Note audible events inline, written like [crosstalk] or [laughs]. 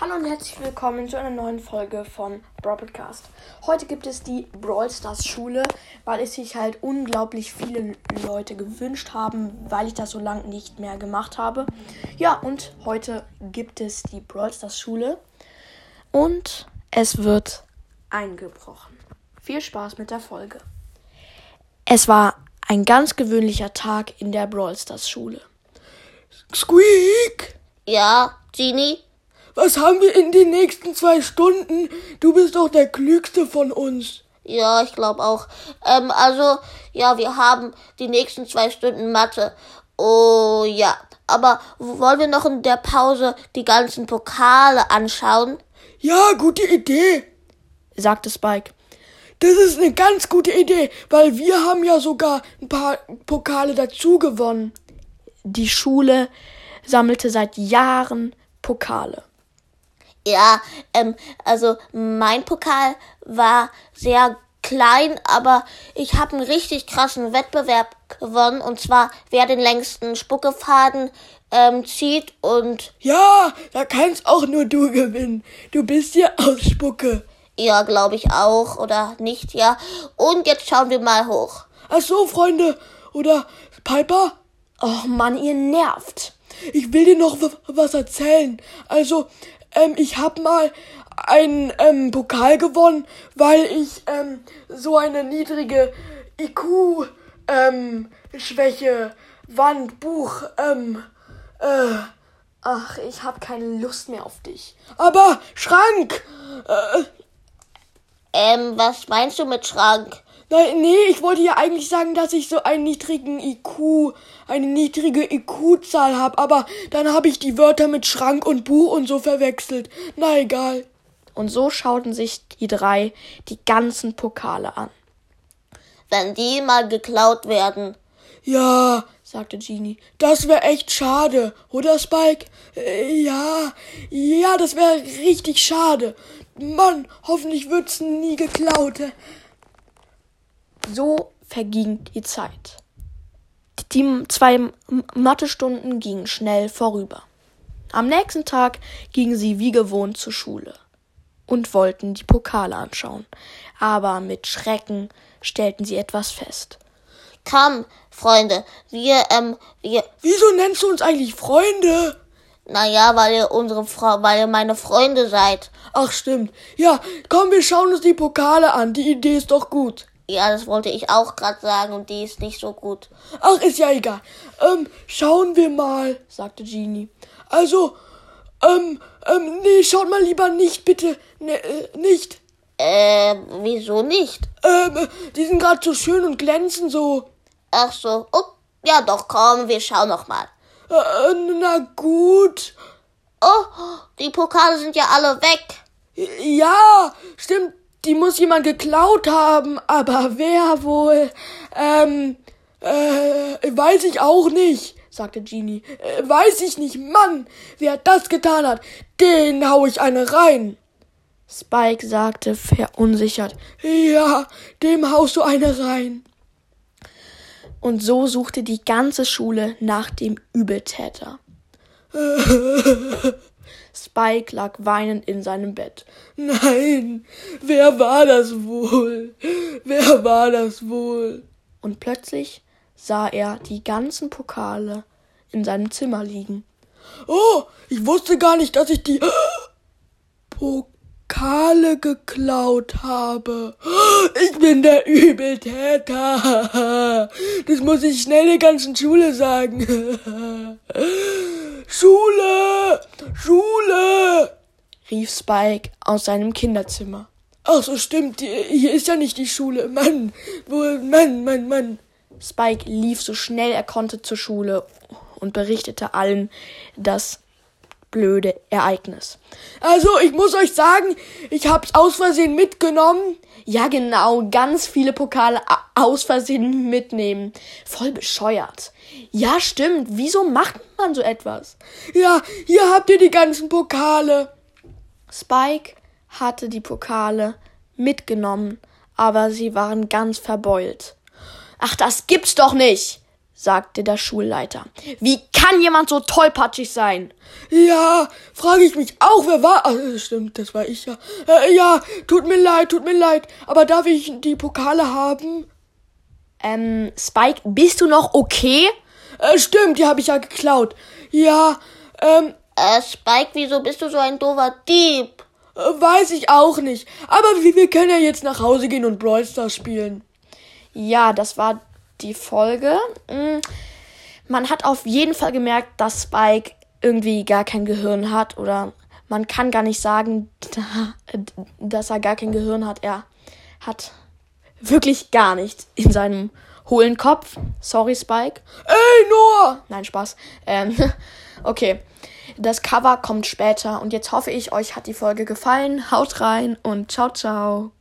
Hallo und herzlich willkommen zu einer neuen Folge von Brawl Podcast. Heute gibt es die Brawl Stars Schule, weil es sich halt unglaublich viele Leute gewünscht haben, weil ich das so lange nicht mehr gemacht habe. Ja, und heute gibt es die Brawl Stars Schule und es wird eingebrochen. Viel Spaß mit der Folge. Es war ein ganz gewöhnlicher Tag in der Brawl Stars Schule. Squeak! Ja, Genie? Was haben wir in den nächsten zwei Stunden? Du bist doch der Klügste von uns. Ja, ich glaube auch. Ähm, also, ja, wir haben die nächsten zwei Stunden Mathe. Oh ja. Aber wollen wir noch in der Pause die ganzen Pokale anschauen? Ja, gute Idee, sagte Spike. Das ist eine ganz gute Idee, weil wir haben ja sogar ein paar Pokale dazu gewonnen. Die Schule sammelte seit Jahren Pokale. Ja, ähm, also mein Pokal war sehr klein, aber ich habe einen richtig krassen Wettbewerb gewonnen und zwar wer den längsten Spuckefaden ähm, zieht und ja, da kannst auch nur du gewinnen. Du bist ja aus Spucke. Ja, glaube ich auch oder nicht, ja. Und jetzt schauen wir mal hoch. Ach so, Freunde oder Piper? Oh Mann, ihr nervt. Ich will dir noch was erzählen. Also, ähm, ich habe mal einen ähm, Pokal gewonnen, weil ich ähm, so eine niedrige IQ ähm, Schwäche Wand Buch ähm äh, ach, ich habe keine Lust mehr auf dich. Aber Schrank. Äh, ähm, was meinst du mit Schrank? Nein, nee, ich wollte ja eigentlich sagen, dass ich so einen niedrigen IQ, eine niedrige IQ-Zahl habe, aber dann habe ich die Wörter mit Schrank und Buch und so verwechselt. Na egal. Und so schauten sich die drei die ganzen Pokale an. Wenn die mal geklaut werden. Ja, sagte Genie. Das wäre echt schade, oder Spike? Äh, ja, ja, das wäre richtig schade. Mann, hoffentlich wird's nie geklaut. So verging die Zeit. Die zwei Mathestunden gingen schnell vorüber. Am nächsten Tag gingen sie wie gewohnt zur Schule und wollten die Pokale anschauen. Aber mit Schrecken stellten sie etwas fest. Komm, Freunde, wir, ähm, wir. Wieso nennst du uns eigentlich Freunde? Naja, weil ihr unsere Frau, weil ihr meine Freunde seid. Ach, stimmt. Ja, komm, wir schauen uns die Pokale an. Die Idee ist doch gut. Ja, das wollte ich auch gerade sagen und die ist nicht so gut. Ach, ist ja egal. Ähm, schauen wir mal, sagte Genie. Also, ähm, ähm, nee, schaut mal lieber nicht, bitte. Ne, äh, nicht. Ähm, wieso nicht? Ähm, die sind gerade so schön und glänzen so. Ach so. Oh, ja doch, komm, wir schauen noch mal. Äh, na gut. Oh, die Pokale sind ja alle weg. Ja, stimmt die muss jemand geklaut haben, aber wer wohl? Ähm, äh, weiß ich auch nicht, sagte Genie. Äh, weiß ich nicht, Mann, wer das getan hat, den hau ich eine rein. Spike sagte verunsichert. Ja, dem haust du eine rein. Und so suchte die ganze Schule nach dem Übeltäter. [laughs] Spike lag weinend in seinem Bett. Nein, wer war das wohl? Wer war das wohl? Und plötzlich sah er die ganzen Pokale in seinem Zimmer liegen. Oh, ich wusste gar nicht, dass ich die [gasps] Pokale geklaut habe. [gasps] Ich bin der Übeltäter. [laughs] Das muss ich schnell der ganzen Schule sagen. [laughs] Schule! Schule! rief Spike aus seinem Kinderzimmer. Ach so, stimmt. Hier ist ja nicht die Schule. Mann, wohl, Mann, Mann, Mann. Spike lief so schnell er konnte zur Schule und berichtete allen das blöde Ereignis. Also, ich muss euch sagen, ich hab's aus Versehen mitgenommen. Ja, genau, ganz viele Pokale aus Versehen mitnehmen. Voll bescheuert. Ja, stimmt. Wieso macht man so etwas? Ja, hier habt ihr die ganzen Pokale. Spike hatte die Pokale mitgenommen, aber sie waren ganz verbeult. Ach, das gibt's doch nicht, sagte der Schulleiter. Wie kann jemand so tollpatschig sein? Ja, frage ich mich auch, wer war. Ah, stimmt, das war ich ja. Äh, ja, tut mir leid, tut mir leid. Aber darf ich die Pokale haben? Ähm, Spike, bist du noch okay? Äh, stimmt, die habe ich ja geklaut. Ja, ähm, Äh, Spike, wieso bist du so ein doofer Dieb? äh, weiß ich auch nicht. Aber wir, wir können ja jetzt nach Hause gehen und Brawl Stars spielen. Ja, das war die Folge. Mm, Man hat auf jeden Fall gemerkt, dass Spike irgendwie gar kein Gehirn hat oder man kann gar nicht sagen, [laughs] dass er gar kein Gehirn hat. Er hat wirklich gar nichts in seinem hohlen Kopf. Sorry, Spike. Ey, Noah! Nein, Spaß. Ähm, [laughs] okay. Das Cover kommt später und jetzt hoffe ich, euch hat die Folge gefallen. Haut rein und ciao, ciao.